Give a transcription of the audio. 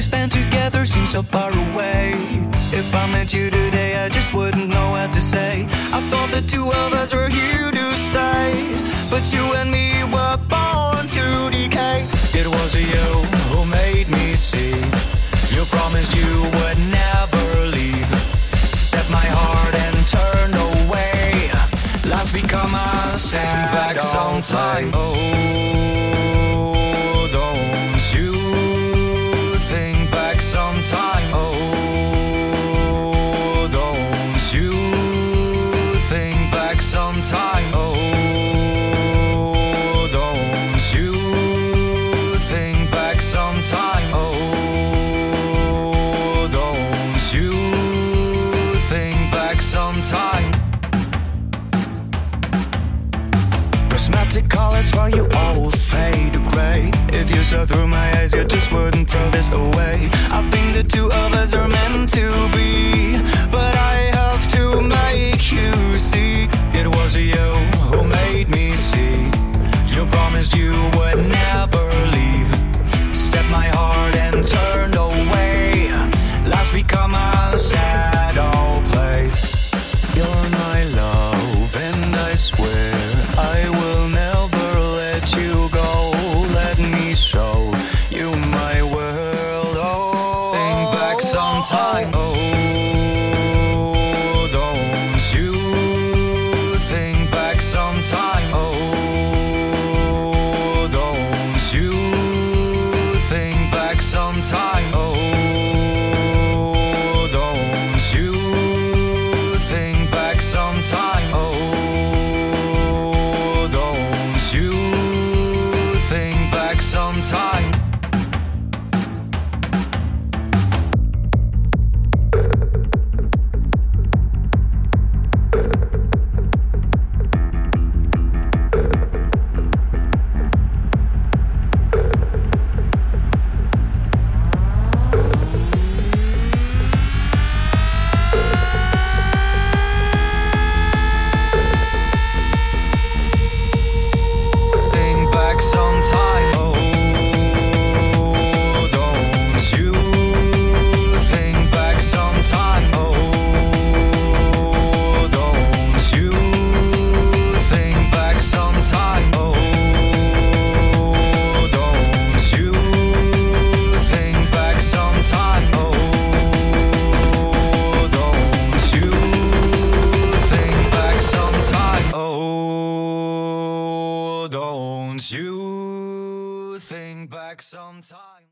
spent together seems so far away. If I met you today, I just wouldn't know what to say. I thought the two of us were here to stay, but you and me were born to decay. It was you who made me see. You promised you would never leave. Set my heart and turned away. Life's become a sad back sometime. Oh, sometime? Oh, don't you think back sometime? Oh, don't you think back sometime? Prismatic colors for you all fade gray. If you saw through my eyes, you just wouldn't throw this away. I think the two of us are meant to be, promised you would never leave. Set my heart and turned away. Life's become a sad old play. You're my love, and I swear I will never let you go. Let me show you my world. Oh, think back sometime. Oh, sometime? Oh, don't you think back sometime?